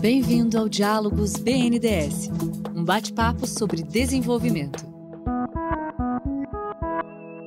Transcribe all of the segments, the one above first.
Bem-vindo ao Diálogos BNDES, um bate-papo sobre desenvolvimento.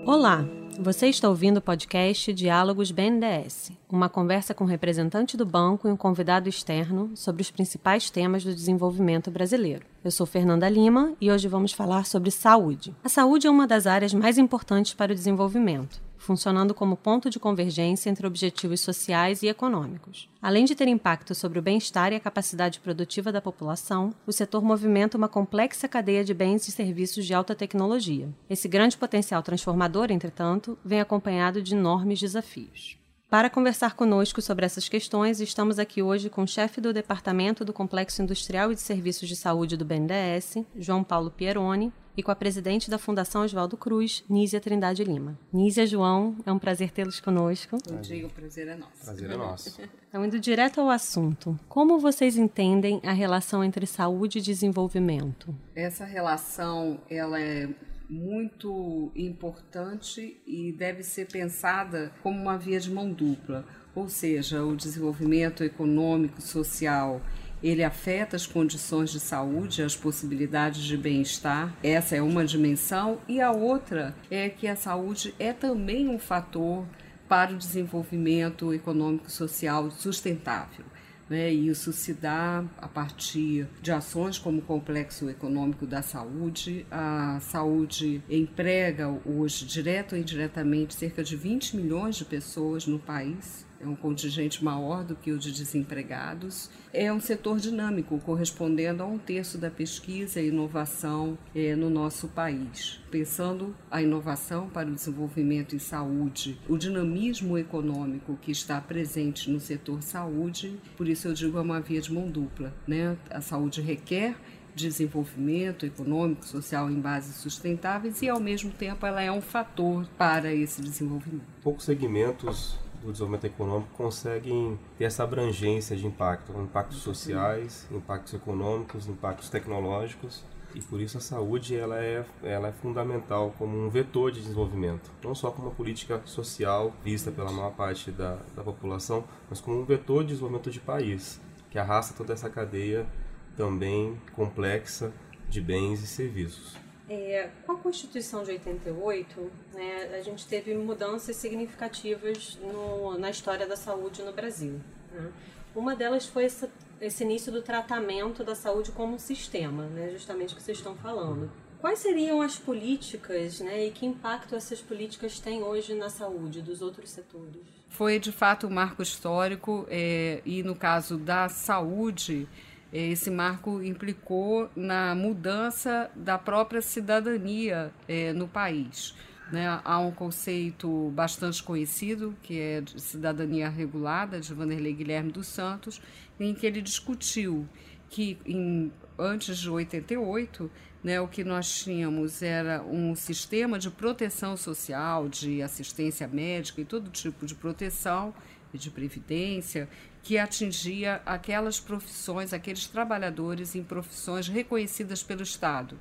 Olá, você está ouvindo o podcast Diálogos BNDES, uma conversa com um representante do banco e um convidado externo sobre os principais temas do desenvolvimento brasileiro. Eu sou Fernanda Lima e hoje vamos falar sobre saúde. A saúde é uma das áreas mais importantes para o desenvolvimento funcionando como ponto de convergência entre objetivos sociais e econômicos. Além de ter impacto sobre o bem-estar e a capacidade produtiva da população, o setor movimenta uma complexa cadeia de bens e serviços de alta tecnologia. Esse grande potencial transformador, entretanto, vem acompanhado de enormes desafios. Para conversar conosco sobre essas questões, estamos aqui hoje com o chefe do Departamento do Complexo Industrial e de Serviços de Saúde do BNDES, João Paulo Pieroni, e com a presidente da Fundação Oswaldo Cruz, Nízia Trindade Lima. Nízia, João, é um prazer tê-los conosco. Bom dia, o prazer é nosso. Prazer é nosso. Então, indo direto ao assunto, como vocês entendem a relação entre saúde e desenvolvimento? Essa relação, ela é muito importante e deve ser pensada como uma via de mão dupla, ou seja, o desenvolvimento econômico, social, ele afeta as condições de saúde, as possibilidades de bem-estar. Essa é uma dimensão e a outra é que a saúde é também um fator para o desenvolvimento econômico social sustentável. Né? Isso se dá a partir de ações como o Complexo Econômico da Saúde. A saúde emprega hoje, direto ou indiretamente, cerca de 20 milhões de pessoas no país é um contingente maior do que o de desempregados. É um setor dinâmico, correspondendo a um terço da pesquisa e inovação é, no nosso país. Pensando a inovação para o desenvolvimento em saúde, o dinamismo econômico que está presente no setor saúde, por isso eu digo é uma via de mão dupla. Né? A saúde requer desenvolvimento econômico, social em bases sustentáveis e, ao mesmo tempo, ela é um fator para esse desenvolvimento. Poucos segmentos do desenvolvimento econômico conseguem ter essa abrangência de impacto, impactos sociais, impactos econômicos, impactos tecnológicos. E por isso a saúde ela é, ela é fundamental como um vetor de desenvolvimento, não só como uma política social vista pela maior parte da, da população, mas como um vetor de desenvolvimento de país, que arrasta toda essa cadeia também complexa de bens e serviços. É, com a Constituição de 88, né, a gente teve mudanças significativas no, na história da saúde no Brasil. Né? Uma delas foi essa, esse início do tratamento da saúde como um sistema, né, justamente o que vocês estão falando. Quais seriam as políticas né, e que impacto essas políticas têm hoje na saúde dos outros setores? Foi de fato um marco histórico é, e, no caso da saúde, esse marco implicou na mudança da própria cidadania é, no país. Né? Há um conceito bastante conhecido, que é de cidadania regulada, de Vanderlei Guilherme dos Santos, em que ele discutiu que em, antes de 88, né, o que nós tínhamos era um sistema de proteção social, de assistência médica e todo tipo de proteção e de previdência que atingia aquelas profissões, aqueles trabalhadores em profissões reconhecidas pelo Estado.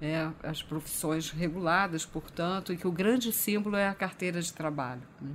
Né? as profissões reguladas, portanto, e que o grande símbolo é a carteira de trabalho. Né?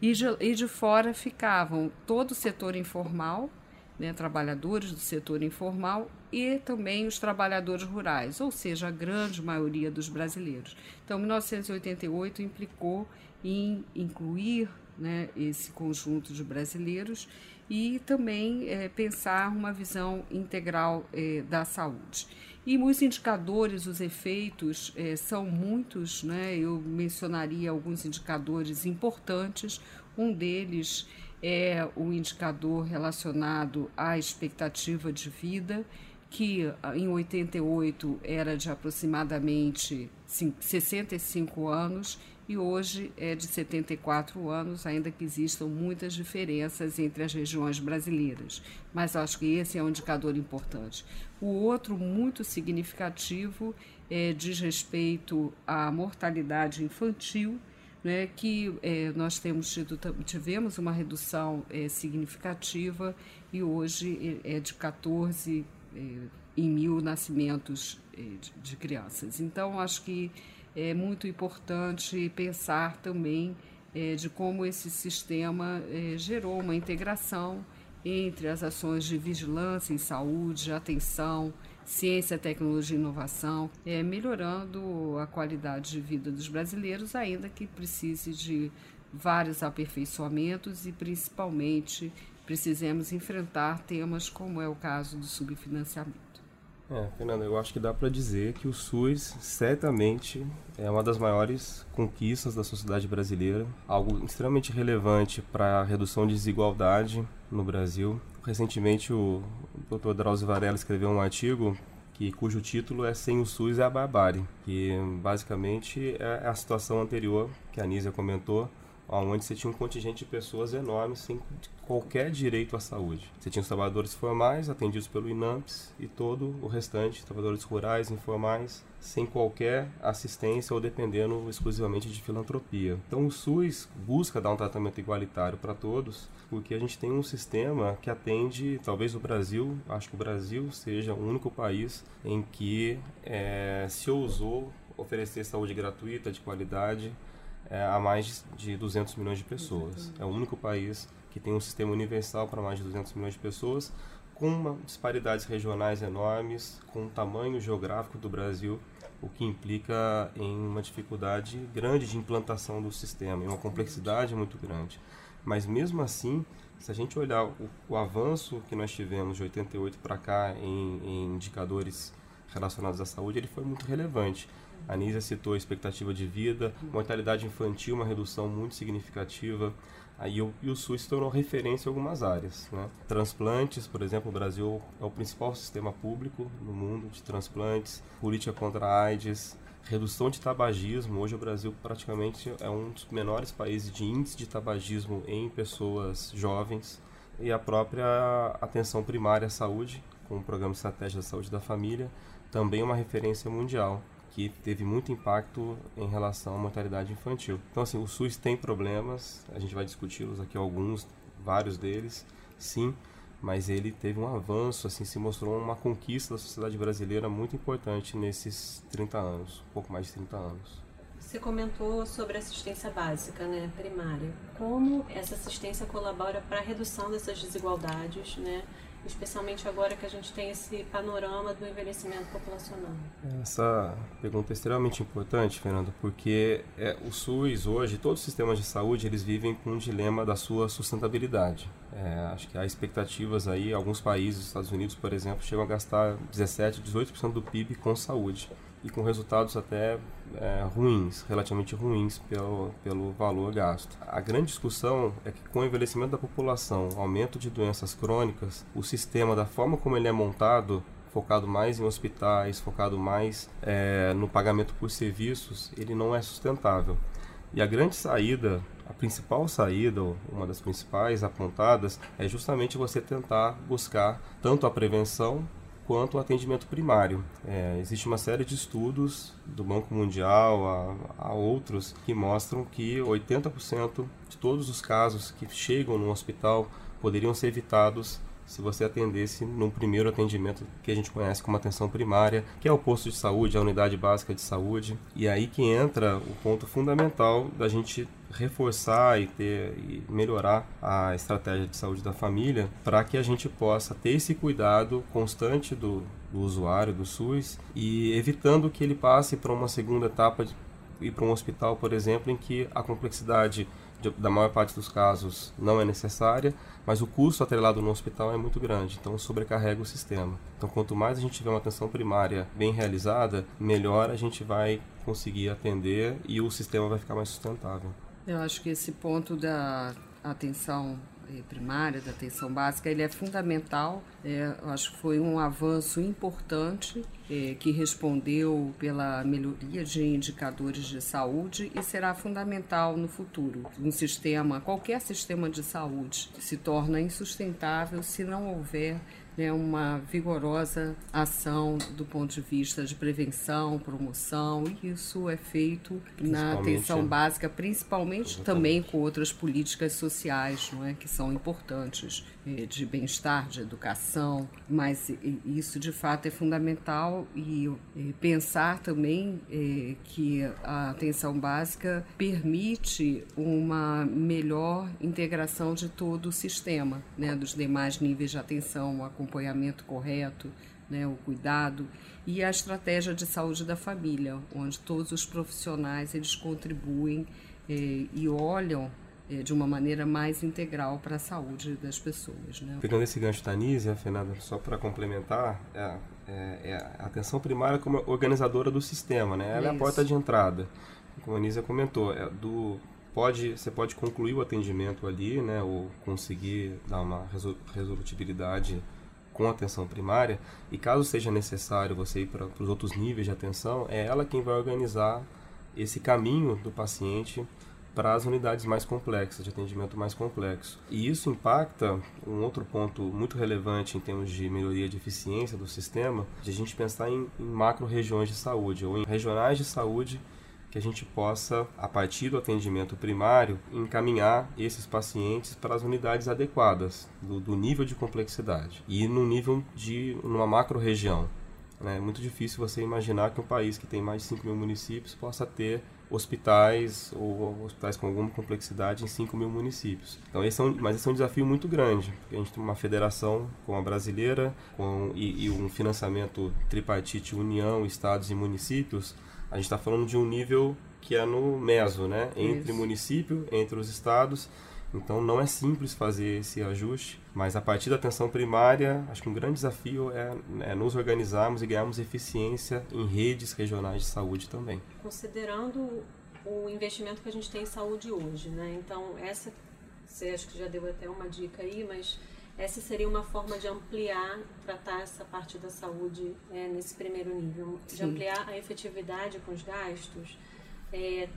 E, de, e de fora ficavam todo o setor informal, né, trabalhadores do setor informal e também os trabalhadores rurais, ou seja, a grande maioria dos brasileiros. Então, 1988 implicou em incluir né, esse conjunto de brasileiros e também é, pensar uma visão integral é, da saúde. E os indicadores, os efeitos é, são muitos, né? eu mencionaria alguns indicadores importantes. Um deles é o indicador relacionado à expectativa de vida, que em 88 era de aproximadamente 65 anos e hoje é de 74 anos, ainda que existam muitas diferenças entre as regiões brasileiras. Mas acho que esse é um indicador importante. O outro, muito significativo, é, diz respeito à mortalidade infantil, né, que é, nós temos tido, tivemos uma redução é, significativa e hoje é, é de 14 é, em mil nascimentos é, de, de crianças. Então, acho que é muito importante pensar também é, de como esse sistema é, gerou uma integração entre as ações de vigilância em saúde, atenção, ciência, tecnologia e inovação, é, melhorando a qualidade de vida dos brasileiros, ainda que precise de vários aperfeiçoamentos e principalmente precisemos enfrentar temas como é o caso do subfinanciamento. É, Fernanda, eu acho que dá para dizer que o SUS certamente é uma das maiores conquistas da sociedade brasileira, algo extremamente relevante para a redução de desigualdade no Brasil. Recentemente, o Dr. Drauzio Varela escreveu um artigo que cujo título é Sem o SUS é a barbárie, que basicamente é a situação anterior que a Anísia comentou, onde você tinha um contingente de pessoas enormes sem qualquer direito à saúde. Você tinha os trabalhadores formais atendidos pelo INAMPS e todo o restante, trabalhadores rurais, informais, sem qualquer assistência ou dependendo exclusivamente de filantropia. Então o SUS busca dar um tratamento igualitário para todos, porque a gente tem um sistema que atende, talvez o Brasil, acho que o Brasil seja o único país em que é, se ousou oferecer saúde gratuita, de qualidade, é, a mais de 200 milhões de pessoas. É o único país que tem um sistema universal para mais de 200 milhões de pessoas, com uma, disparidades regionais enormes, com o tamanho geográfico do Brasil, o que implica em uma dificuldade grande de implantação do sistema, e uma complexidade muito grande. Mas mesmo assim, se a gente olhar o, o avanço que nós tivemos de 88 para cá em, em indicadores relacionados à saúde, ele foi muito relevante. A Anísia citou a expectativa de vida, mortalidade infantil, uma redução muito significativa. Aí o, e o SUS se tornou referência em algumas áreas. Né? Transplantes, por exemplo, o Brasil é o principal sistema público no mundo de transplantes, política contra a AIDS, redução de tabagismo. Hoje o Brasil praticamente é um dos menores países de índice de tabagismo em pessoas jovens e a própria atenção primária à saúde, com o programa estratégia da saúde da família, também é uma referência mundial que teve muito impacto em relação à mortalidade infantil. Então, assim, o SUS tem problemas, a gente vai discuti-los aqui alguns, vários deles, sim, mas ele teve um avanço, assim, se mostrou uma conquista da sociedade brasileira muito importante nesses 30 anos, um pouco mais de 30 anos. Você comentou sobre assistência básica, né, primária. Como essa assistência colabora para a redução dessas desigualdades, né, especialmente agora que a gente tem esse panorama do envelhecimento populacional? Essa pergunta é extremamente importante, Fernando, porque é, o SUS hoje, todos os sistemas de saúde, eles vivem com um dilema da sua sustentabilidade. É, acho que há expectativas aí, alguns países, Estados Unidos, por exemplo, chegam a gastar 17, 18% do PIB com saúde e com resultados até é, ruins, relativamente ruins pelo, pelo valor gasto. A grande discussão é que com o envelhecimento da população, aumento de doenças crônicas, o sistema, da forma como ele é montado, focado mais em hospitais, focado mais é, no pagamento por serviços, ele não é sustentável. E a grande saída, a principal saída, uma das principais apontadas, é justamente você tentar buscar tanto a prevenção quanto o atendimento primário. É, existe uma série de estudos do Banco Mundial a, a outros que mostram que 80% de todos os casos que chegam no hospital poderiam ser evitados se você atendesse num primeiro atendimento que a gente conhece como atenção primária, que é o posto de saúde, a unidade básica de saúde. E aí que entra o ponto fundamental da gente reforçar e ter e melhorar a estratégia de saúde da família para que a gente possa ter esse cuidado constante do, do usuário do SUS e evitando que ele passe para uma segunda etapa ir para um hospital, por exemplo, em que a complexidade da maior parte dos casos não é necessária, mas o custo atrelado no hospital é muito grande, então sobrecarrega o sistema. Então, quanto mais a gente tiver uma atenção primária bem realizada, melhor a gente vai conseguir atender e o sistema vai ficar mais sustentável. Eu acho que esse ponto da atenção primária, da atenção básica, ele é fundamental. É, acho que foi um avanço importante é, que respondeu pela melhoria de indicadores de saúde e será fundamental no futuro. Um sistema, qualquer sistema de saúde, se torna insustentável se não houver né, uma vigorosa ação do ponto de vista de prevenção, promoção, e isso é feito na atenção básica, principalmente também com outras políticas sociais, não é, que são importantes de bem-estar, de educação, mas isso de fato é fundamental e pensar também que a atenção básica permite uma melhor integração de todo o sistema, né, dos demais níveis de atenção, o acompanhamento correto, né, o cuidado e a estratégia de saúde da família, onde todos os profissionais eles contribuem eh, e olham eh, de uma maneira mais integral para a saúde das pessoas. Né? Pegando esse gancho da Nízia, Fernanda, só para complementar, é, é, é, a atenção primária como organizadora do sistema, né? ela é, é a porta de entrada. Como a Nízia comentou, é do pode você pode concluir o atendimento ali, né, ou conseguir dar uma resolutibilidade com atenção primária, e caso seja necessário você ir para os outros níveis de atenção, é ela quem vai organizar esse caminho do paciente para as unidades mais complexas, de atendimento mais complexo. E isso impacta um outro ponto muito relevante em termos de melhoria de eficiência do sistema, de a gente pensar em, em macro-regiões de saúde, ou em regionais de saúde que a gente possa, a partir do atendimento primário, encaminhar esses pacientes para as unidades adequadas do, do nível de complexidade e no nível de uma macro-região. Né? É muito difícil você imaginar que um país que tem mais de 5 mil municípios possa ter hospitais ou hospitais com alguma complexidade em 5 mil municípios. Então, esse é um, mas esse é um desafio muito grande, porque a gente tem uma federação como a brasileira com, e, e um financiamento tripartite União, Estados e municípios a gente está falando de um nível que é no meso, né? Entre Isso. município, entre os estados. Então não é simples fazer esse ajuste, mas a partir da atenção primária, acho que um grande desafio é, é, nos organizarmos e ganharmos eficiência em redes regionais de saúde também. Considerando o investimento que a gente tem em saúde hoje, né? Então essa, você acho que já deu até uma dica aí, mas essa seria uma forma de ampliar, tratar essa parte da saúde é, nesse primeiro nível, de Sim. ampliar a efetividade com os gastos. É,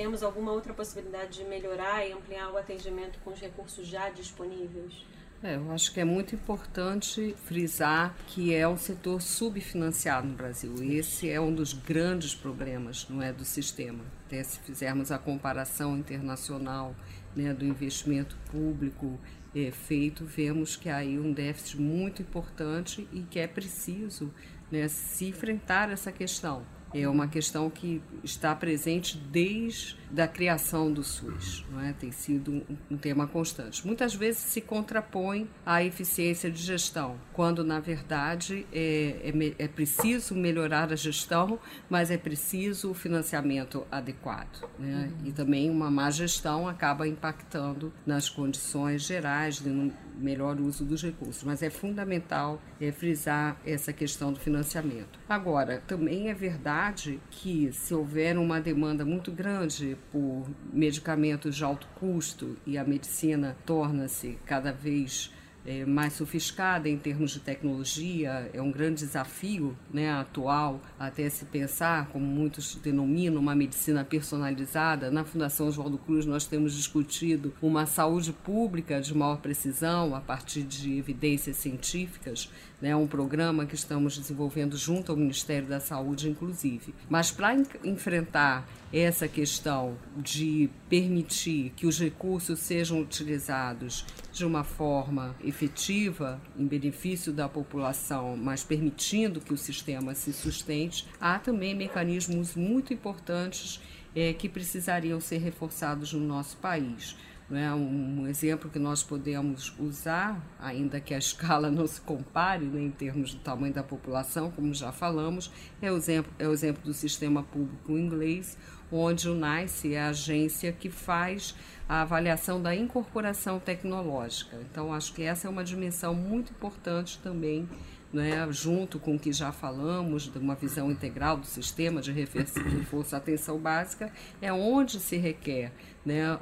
temos alguma outra possibilidade de melhorar e ampliar o atendimento com os recursos já disponíveis? É, eu acho que é muito importante frisar que é um setor subfinanciado no Brasil. Esse é um dos grandes problemas, não é, do sistema. Até se fizermos a comparação internacional né, do investimento público é, feito, vemos que há aí um déficit muito importante e que é preciso né, se enfrentar essa questão. É uma questão que está presente desde a criação do SUS, não é? tem sido um, um tema constante. Muitas vezes se contrapõe à eficiência de gestão, quando na verdade é, é, é preciso melhorar a gestão, mas é preciso o financiamento adequado. Né? Uhum. E também uma má gestão acaba impactando nas condições gerais de melhor uso dos recursos. Mas é fundamental é, frisar essa questão do financiamento. Agora, também é verdade verdade que se houver uma demanda muito grande por medicamentos de alto custo e a medicina torna-se cada vez é, mais sofiscada em termos de tecnologia, é um grande desafio né, atual até se pensar, como muitos denominam, uma medicina personalizada. Na Fundação Oswaldo Cruz nós temos discutido uma saúde pública de maior precisão a partir de evidências científicas, né, um programa que estamos desenvolvendo junto ao Ministério da Saúde, inclusive. Mas para enfrentar essa questão de permitir que os recursos sejam utilizados de uma forma efetiva em benefício da população, mas permitindo que o sistema se sustente, há também mecanismos muito importantes é, que precisariam ser reforçados no nosso país. Né? Um, exemplo que nós podemos usar, ainda que a escala não se compare né, em termos do tamanho da população, como já falamos, é o exemplo, é o exemplo do sistema público inglês, onde o NICE é a agência que faz a avaliação da incorporação tecnológica. Então, acho que essa é uma dimensão muito importante também né, junto com o que já falamos, de uma visão integral do sistema de reforço à atenção básica, é onde se requer né,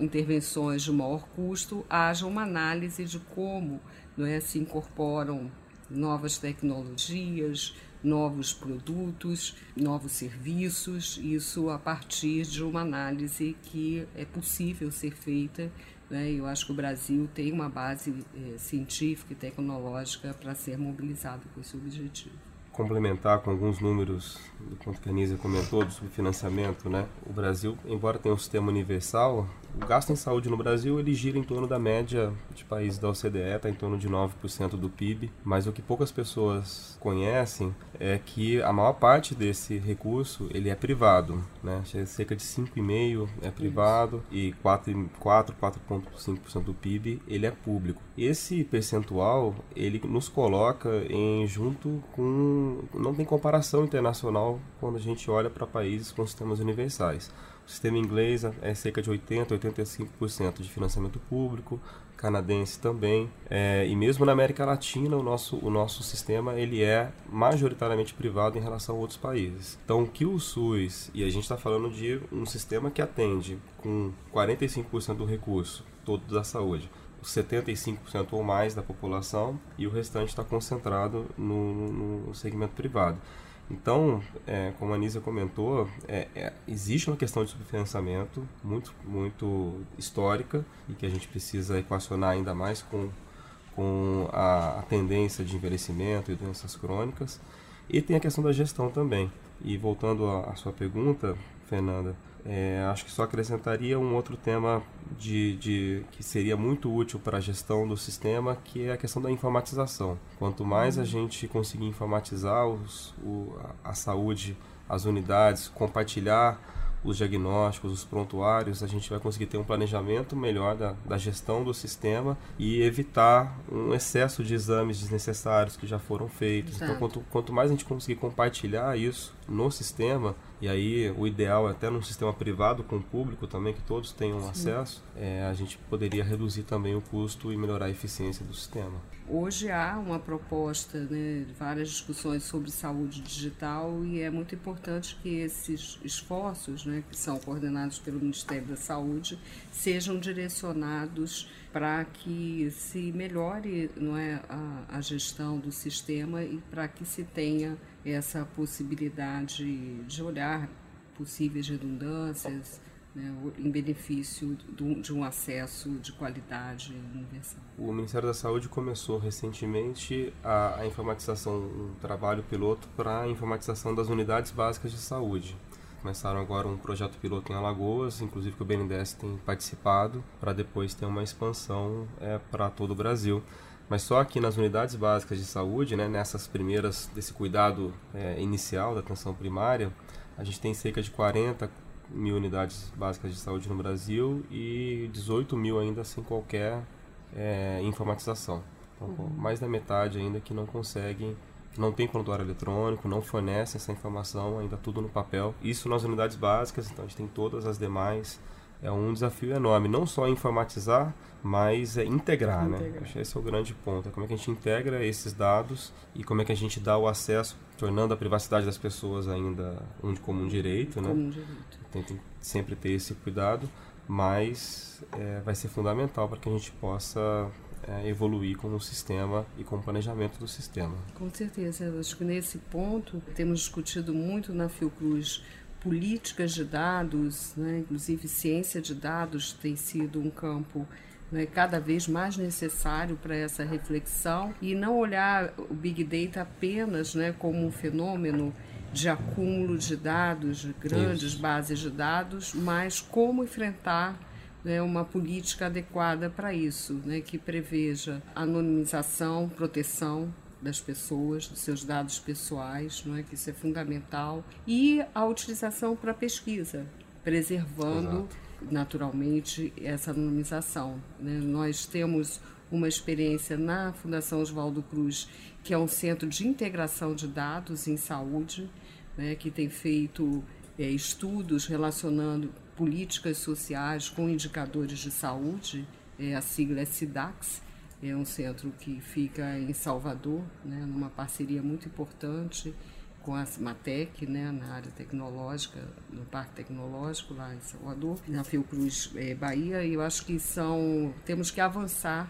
intervenções de maior custo, haja uma análise de como né, se incorporam novas tecnologias, novos produtos, novos serviços, isso a partir de uma análise que é possível ser feita. Né? Eu acho que o Brasil tem uma base é, científica e tecnológica para ser mobilizado com esse objetivo. complementar com alguns números do quanto que a Nízia comentou do subfinanciamento, né? O Brasil, embora tenha um sistema universal, o gasto em saúde no Brasil ele gira em torno da média de países da OCDE, está em torno de 9% do PIB, mas o que poucas pessoas conhecem é que a maior parte desse recurso ele é privado, né? cerca de 5,5% é privado Isso. e 4, 4,5% do PIB ele é público. Esse percentual ele nos coloca em junto com não tem comparação internacional quando a gente olha para países com sistemas universais. Sistema inglês é cerca de 80, 85% de financiamento público, canadense também, é, e mesmo na América Latina o nosso, o nosso sistema ele é majoritariamente privado em relação a outros países. Então, que o SUS, e a gente está falando de um sistema que atende com 45% do recurso todo da saúde, 75% ou mais da população e o restante está concentrado no, no segmento privado. Então, é, como a Anísia comentou, é, é, existe uma questão de subfinanciamento muito, muito histórica e que a gente precisa equacionar ainda mais com, com a, a tendência de envelhecimento e doenças crônicas. E tem a questão da gestão também. E voltando à sua pergunta, Fernanda, é, acho que só acrescentaria um outro tema de, de que seria muito útil para a gestão do sistema, que é a questão da informatização. Quanto mais a gente conseguir informatizar os, o, a saúde, as unidades, compartilhar os diagnósticos, os prontuários, a gente vai conseguir ter um planejamento melhor da, da gestão do sistema e evitar um excesso de exames desnecessários que já foram feitos. Então, Exato. Então, quanto, quanto mais a gente conseguir compartilhar isso no sistema, e aí o ideal é até num sistema privado com público também, que todos tenham Sim. acesso, é, a gente poderia reduzir também o custo e melhorar a eficiência do sistema. Hoje há uma proposta, né, várias discussões sobre saúde digital e é muito importante que esses esforços, né, que são coordenados pelo Ministério da Saúde, sejam direcionados para que se melhore não é, a, a gestão do sistema e para que se tenha essa possibilidade de olhar possíveis redundâncias né, em benefício de um acesso de qualidade universal. O Ministério da Saúde começou recentemente a, a informatização, um trabalho piloto para a informatização das unidades básicas de saúde. Começaram agora um projeto piloto em Alagoas, inclusive que o BNDES tem participado, para depois ter uma expansão é, para todo o Brasil. Mas só aqui nas unidades básicas de saúde, né, nessas primeiras, desse cuidado é, inicial da atenção primária, a gente tem cerca de 40 mil unidades básicas de saúde no Brasil e 18 mil ainda sem qualquer é, informatização. Então, uhum. mais da metade ainda que não conseguem, não tem prontuário eletrônico, não fornecem essa informação, ainda tudo no papel. Isso nas unidades básicas, então a gente tem todas as demais. É um desafio enorme, não só informatizar, mas é integrar, né? integrar. né? Acho que esse é o grande ponto. É como é que a gente integra esses dados e como é que a gente dá o acesso, tornando a privacidade das pessoas ainda um comum direito, né? Comum direito tem, que sempre ter esse cuidado, mas é, vai ser fundamental para que a gente possa é, evoluir com o sistema e com o planejamento do sistema. Com certeza, acho que nesse ponto temos discutido muito na Fiocruz políticas de dados, né? inclusive ciência de dados tem sido um campo né, cada vez mais necessário para essa reflexão e não olhar o Big Data apenas né, como um fenômeno de acúmulo de dados, de grandes Isso. bases de dados, mas como enfrentar né, uma política adequada para isso, né, que preveja anonimização, proteção das pessoas, dos seus dados pessoais, não é que isso é fundamental, e a utilização para pesquisa, preservando Exato. naturalmente essa anonimização. Né? Nós temos uma experiência na Fundação Oswaldo Cruz, que é um centro de integração de dados em saúde, né, que tem feito é, estudos relacionando políticas sociais com indicadores de saúde, é, a sigla é SIDAX, é um centro que fica em Salvador, né, numa parceria muito importante com a Matec, né, na área tecnológica, no Parque Tecnológico lá em Salvador, na Fiocruz é, Bahia, e eu acho que são temos que avançar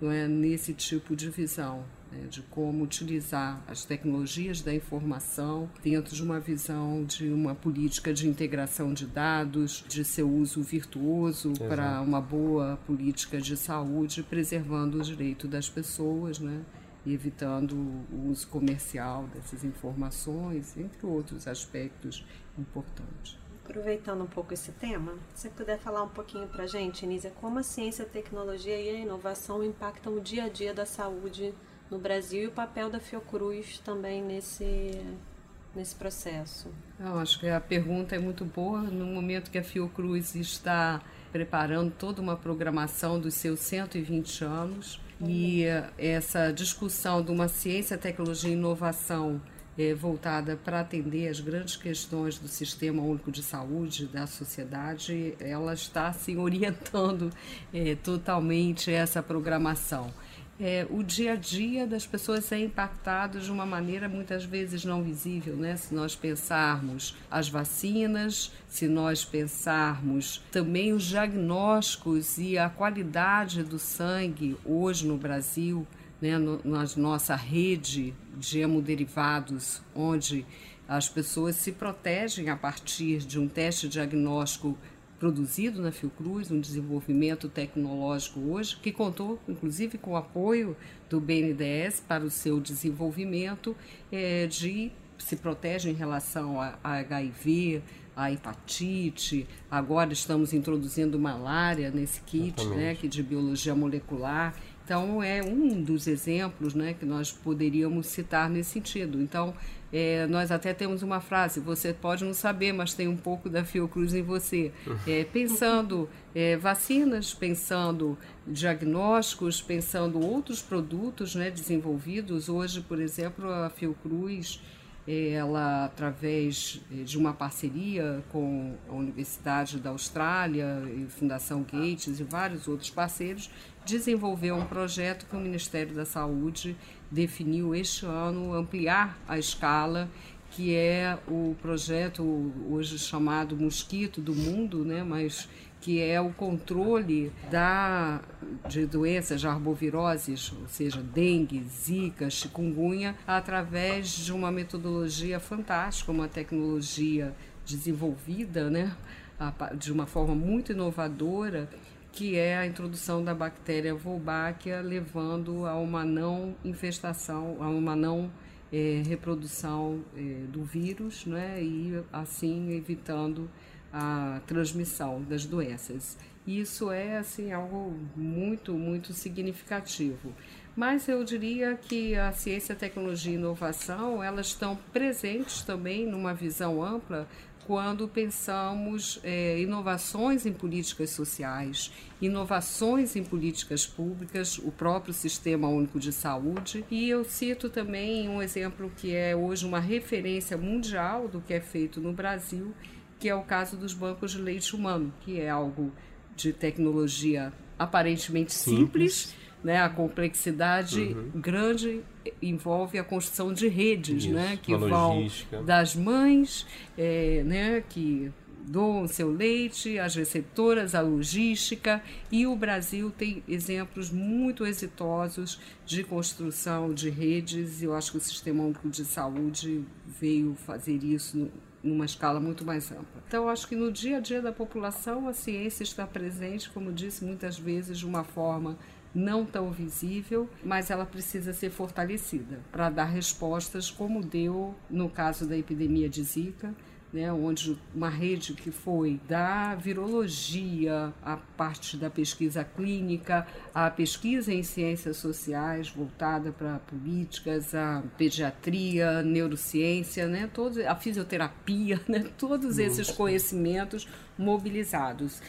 não é, nesse tipo de visão né, de como utilizar as tecnologias da informação dentro de uma visão de uma política de integração de dados, de seu uso virtuoso para uma boa política de saúde, preservando o direito das pessoas, né? e evitando o uso comercial dessas informações, entre outros aspectos importantes. Aproveitando um pouco esse tema, se você puder falar um pouquinho para a gente, Nízia, como a ciência, a tecnologia e a inovação impactam o dia a dia da saúde no Brasil e o papel da Fiocruz também nesse, nesse processo? Eu acho que a pergunta é muito boa no momento que a Fiocruz está preparando toda uma programação dos seus 120 anos e essa discussão de uma ciência, tecnologia e inovação é, voltada para atender as grandes questões do sistema único de saúde da sociedade, ela está assim orientando é, totalmente essa programação é, o dia a dia das pessoas é impactado de uma maneira muitas vezes não visível, né? Se nós pensarmos as vacinas, se nós pensarmos também os diagnósticos e a qualidade do sangue hoje no Brasil, né? No, na nossa rede de hemoderivados, onde as pessoas se protegem a partir de um teste diagnóstico produzido na Fiocruz, um desenvolvimento tecnológico hoje, que contou inclusive com o apoio do BNDES para o seu desenvolvimento é, de se protege em relação a, a HIV, a hepatite, agora estamos introduzindo malária nesse kit, né, que de biologia molecular. Então é um dos exemplos, né, que nós poderíamos citar nesse sentido. Então é, nós até temos uma frase: você pode não saber, mas tem um pouco da Fiocruz em você. É, pensando é, vacinas, pensando diagnósticos, pensando outros produtos né, desenvolvidos. Hoje, por exemplo, a Fiocruz ela através de uma parceria com a Universidade da Austrália e Fundação Gates e vários outros parceiros, desenvolveu um projeto que o Ministério da Saúde definiu este ano ampliar a escala que é o projeto hoje chamado Mosquito do Mundo, né, mas que é o controle da, de doenças de arboviroses, ou seja, dengue, zika, chikungunya, através de uma metodologia fantástica, uma tecnologia desenvolvida né, de uma forma muito inovadora, que é a introdução da bactéria Wolbachia, levando a uma não infestação, a uma não é, reprodução é, do vírus, né, e assim evitando a transmissão das doenças. Isso é assim algo muito, muito significativo. Mas eu diria que a ciência, tecnologia e inovação, elas estão presentes também numa visão ampla quando pensamos é, inovações em políticas sociais, inovações em políticas públicas, o próprio Sistema Único de Saúde. E eu cito também um exemplo que é hoje uma referência mundial do que é feito no Brasil, que é o caso dos bancos de leite humano, que é algo de tecnologia aparentemente simples, simples né? A complexidade uhum. grande envolve a construção de redes, Isso, né? Que vão das mães, é, né? Que doam seu leite, as receptoras, a logística e o Brasil tem exemplos muito exitosos de construção de redes e eu acho que o Sistema Único de Saúde veio fazer isso numa escala muito mais ampla. Então, acho que no dia a dia da população a ciência está presente, como disse muitas vezes, de uma forma não tão visível, mas ela precisa ser fortalecida para dar respostas, como deu no caso da epidemia de Zika, né, onde uma rede que foi da virologia, a parte da pesquisa clínica, a pesquisa em ciências sociais voltada para políticas, a pediatria, neurociência, né, todos, a fisioterapia, né, todos esses conhecimentos mobilizados.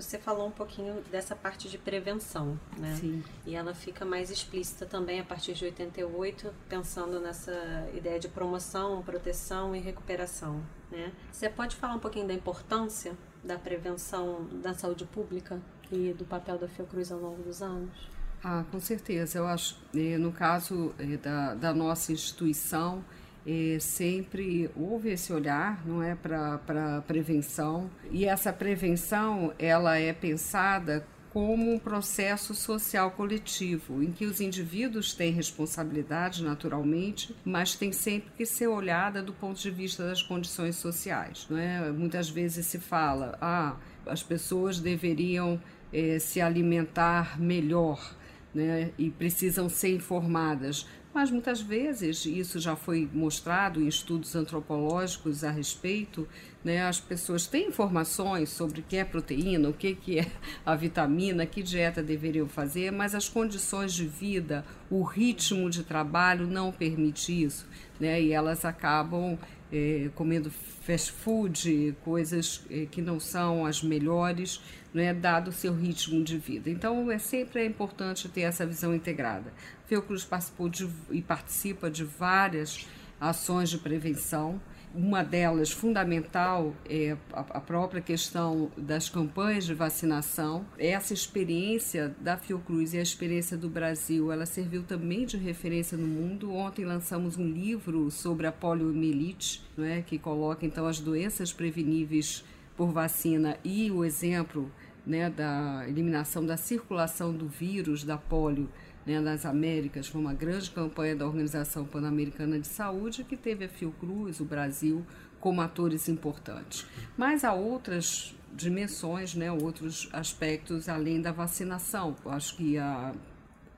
Você falou um pouquinho dessa parte de prevenção, né? Sim. E ela fica mais explícita também a partir de 88, pensando nessa ideia de promoção, proteção e recuperação, né? Você pode falar um pouquinho da importância da prevenção da saúde pública e do papel da Fiocruz ao longo dos anos? Ah, com certeza. Eu acho, eh, no caso eh, da, da nossa instituição, é, sempre houve esse olhar, não é, para prevenção e essa prevenção ela é pensada como um processo social coletivo, em que os indivíduos têm responsabilidade naturalmente, mas tem sempre que ser olhada do ponto de vista das condições sociais. Não é? Muitas vezes se fala, ah, as pessoas deveriam é, se alimentar melhor, né, e precisam ser informadas. Mas muitas vezes, isso já foi mostrado em estudos antropológicos a respeito, né, as pessoas têm informações sobre o que é proteína, o que, que é a vitamina, que dieta deveriam fazer, mas as condições de vida, o ritmo de trabalho não permite isso. Né, e elas acabam é, comendo fast food, coisas é, que não são as melhores, né, dado o seu ritmo de vida. Então, é sempre é importante ter essa visão integrada. Fiocruz participou de, e participa de várias ações de prevenção, uma delas fundamental é a própria questão das campanhas de vacinação. Essa experiência da Fiocruz e a experiência do Brasil, ela serviu também de referência no mundo. Ontem lançamos um livro sobre a poliomielite, é, que coloca então as doenças preveníveis por vacina e o exemplo né, da eliminação da circulação do vírus da polio né, nas Américas, foi uma grande campanha da Organização Pan-Americana de Saúde que teve a Fiocruz, o Brasil, como atores importantes. Mas há outras dimensões, né, outros aspectos além da vacinação. Eu acho que a,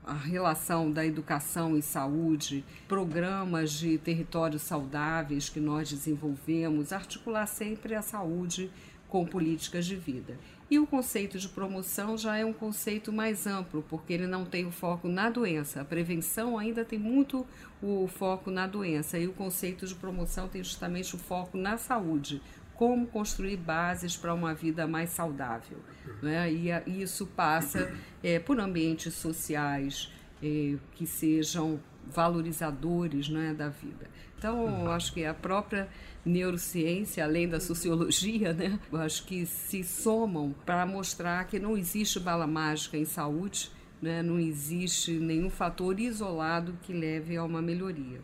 a relação da educação e saúde, programas de territórios saudáveis que nós desenvolvemos, articular sempre a saúde com políticas de vida. E o conceito de promoção já é um conceito mais amplo, porque ele não tem o foco na doença. A prevenção ainda tem muito o foco na doença, e o conceito de promoção tem justamente o foco na saúde. Como construir bases para uma vida mais saudável. Né? E, a, isso passa é, por ambientes sociais é, que sejam valorizadores né, da vida. Então, acho que a própria neurociência, além da sociologia, né, eu acho que se somam para mostrar que não existe bala mágica em saúde, né, não existe nenhum fator isolado que leve a uma melhoria.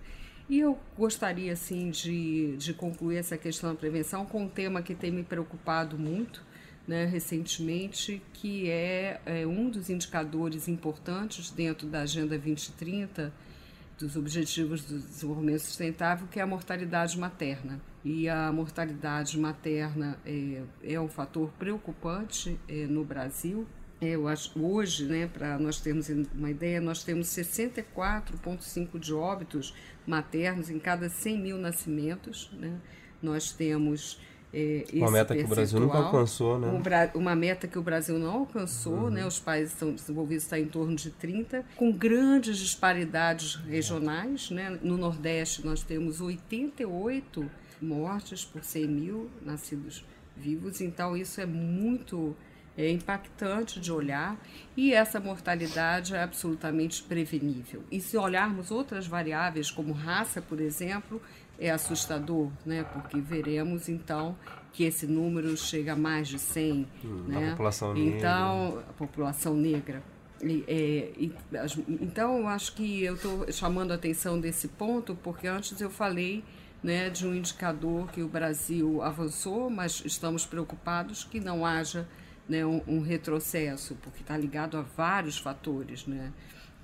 E eu gostaria, assim, de, de concluir essa questão da prevenção com um tema que tem me preocupado muito, né, recentemente, que é, é, um dos indicadores importantes dentro da Agenda 2030 dos Objetivos do Desenvolvimento Sustentável, que é a mortalidade materna. E a mortalidade materna é, é um fator preocupante é, no Brasil. É, eu acho, hoje, né, para nós termos uma ideia, nós temos 64,5 de óbitos maternos em cada 100 mil nascimentos. Né? Nós temos é, uma meta que o Brasil nunca alcançou, né? uma meta que o Brasil não alcançou, uhum. né? Os países estão desenvolvidos está em torno de 30, com grandes disparidades regionais, né? No Nordeste nós temos 88 mortes por 100 mil nascidos vivos, então isso é muito é impactante de olhar e essa mortalidade é absolutamente prevenível. E se olharmos outras variáveis, como raça, por exemplo, é assustador, né? Porque veremos então que esse número chega a mais de 100, hum, né? População negra. Então, a população negra. E, é, e, então, eu acho que eu estou chamando a atenção desse ponto, porque antes eu falei né, de um indicador que o Brasil avançou, mas estamos preocupados que não haja né, um, um retrocesso, porque está ligado a vários fatores, né?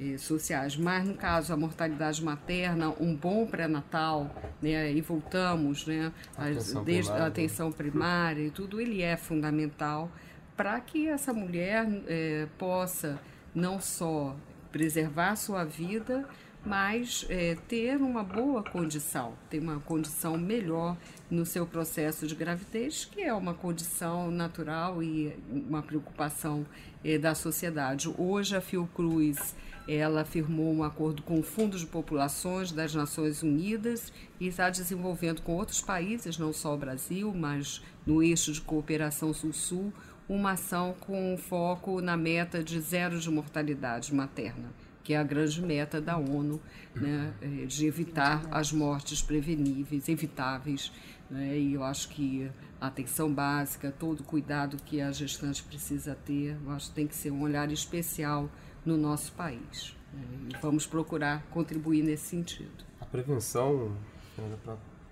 Eh, sociais. Mas, no caso, a mortalidade materna, um bom pré-natal, né, e voltamos, né, atenção desde primária. a atenção primária e tudo, ele é fundamental para que essa mulher eh, possa não só preservar sua vida, mas é, ter uma boa condição, ter uma condição melhor no seu processo de gravidez, que é uma condição natural e uma preocupação é, da sociedade. Hoje a Fiocruz ela firmou um acordo com o Fundo de Populações das Nações Unidas e está desenvolvendo com outros países, não só o Brasil, mas no eixo de cooperação Sul-Sul, uma ação com foco na meta de zero de mortalidade materna que é a grande meta da ONU, né, é, de evitar as mortes preveníveis, evitáveis. Né, e eu acho que a atenção básica, todo o cuidado que a gestante precisa ter, eu acho que tem que ser um olhar especial no nosso país. Né, e vamos procurar contribuir nesse sentido. A prevenção,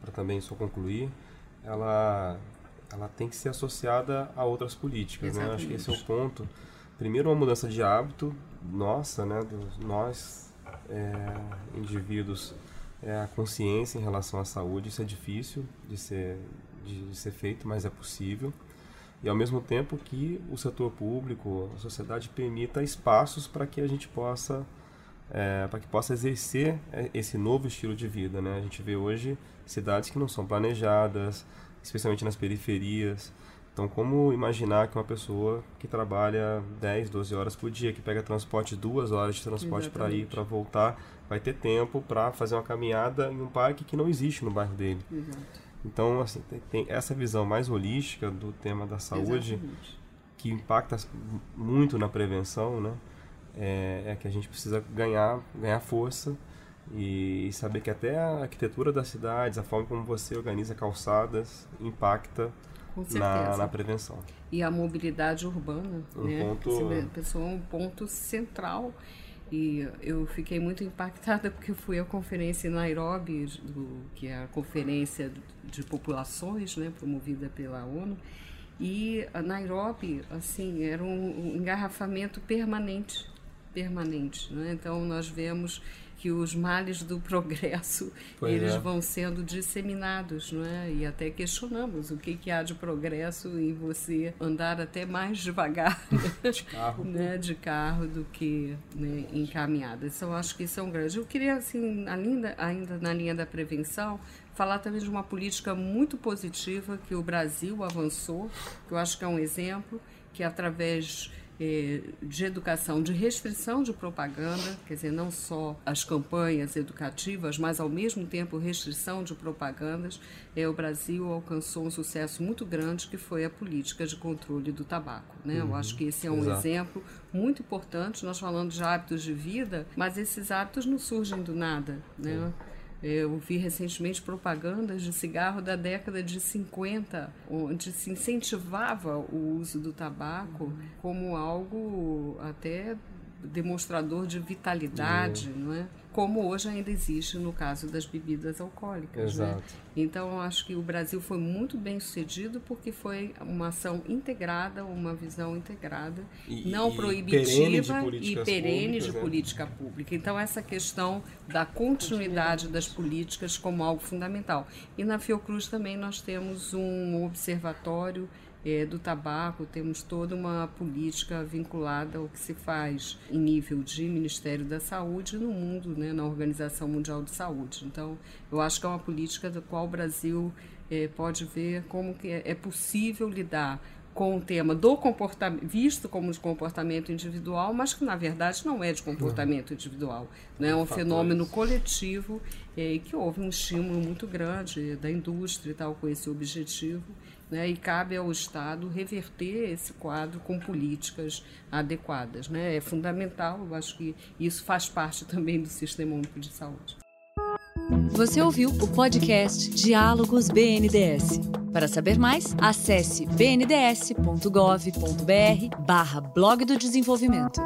para também só concluir, ela, ela tem que ser associada a outras políticas. Né? Acho que esse é o ponto. Primeiro, uma mudança de hábito, nossa, né, nós é, indivíduos, é, a consciência em relação à saúde, isso é difícil de ser, de, de ser feito, mas é possível. E ao mesmo tempo que o setor público, a sociedade permita espaços para que a gente possa é, para que possa exercer é, esse novo estilo de vida, né? A gente vê hoje cidades que não são planejadas, especialmente nas periferias. Então, como imaginar que uma pessoa que trabalha 10, 12 horas por dia, que pega transporte, duas horas de transporte para ir, para voltar, vai ter tempo para fazer uma caminhada em um parque que não existe no bairro dele. Exato. Então, assim, tem, tem, essa visão mais holística do tema da saúde, Exatamente. que impacta muito na prevenção, né? É, é, que a gente precisa ganhar, ganhar força e, e, saber que até a arquitetura das cidades, a forma como você organiza calçadas, impacta na, na, prevenção. E a mobilidade urbana, um né? Ponto... Pessoa, um ponto central e eu fiquei muito impactada porque fui à conferência em Nairobi, do, que é a conferência de populações, né, promovida pela ONU. E a Nairobi, assim, era um, engarrafamento permanente, permanente. Né? Então nós vemos que os males do progresso pois eles é. vão sendo disseminados, não é? E até questionamos o que, que há de progresso em você andar até mais devagar de carro, né? de carro do que né, em caminhada. Então acho que isso é um grande. Eu queria assim, ainda, ainda na linha da prevenção, falar também de uma política muito positiva que o Brasil avançou, que eu acho que é um exemplo, que através é, de educação, de restrição de propaganda, quer dizer, não só as campanhas educativas, mas ao mesmo tempo restrição de propagandas, é, o Brasil alcançou um sucesso muito grande que foi a política de controle do tabaco. Né? Uhum, Eu acho que esse é um exato. exemplo muito importante. Nós falamos de hábitos de vida, mas esses hábitos não surgem do nada. Né? Eu vi recentemente propagandas de cigarro da década de 50, onde se incentivava o uso do tabaco como algo até demonstrador de vitalidade, uhum. não é? Como hoje ainda existe no caso das bebidas alcoólicas, né? Exato. Né? Então acho que o Brasil foi muito bem sucedido porque foi uma ação integrada, uma visão integrada, e, não e proibitiva perene e perene públicas, de né? política pública. Então essa questão da continuidade das políticas como algo fundamental. E na Fiocruz também nós temos um observatório é, do tabaco, temos toda uma política vinculada ao que se faz em nível de Ministério da Saúde no mundo, né, na Organização Mundial de Saúde. Então, eu acho que é uma política da qual o Brasil é, pode ver como que é, é possível lidar com o tema do comportamento, visto como de comportamento individual, mas que na verdade não é de comportamento individual, né? é um fenômeno coletivo é, e que houve um estímulo muito grande da indústria e tal com esse objetivo né, e cabe ao Estado reverter esse quadro com políticas adequadas. Né? É fundamental, eu acho que isso faz parte também do Sistema Único de Saúde. Você ouviu o podcast Diálogos BNDS. Para saber mais, acesse bnds.gov.br barra blog do desenvolvimento.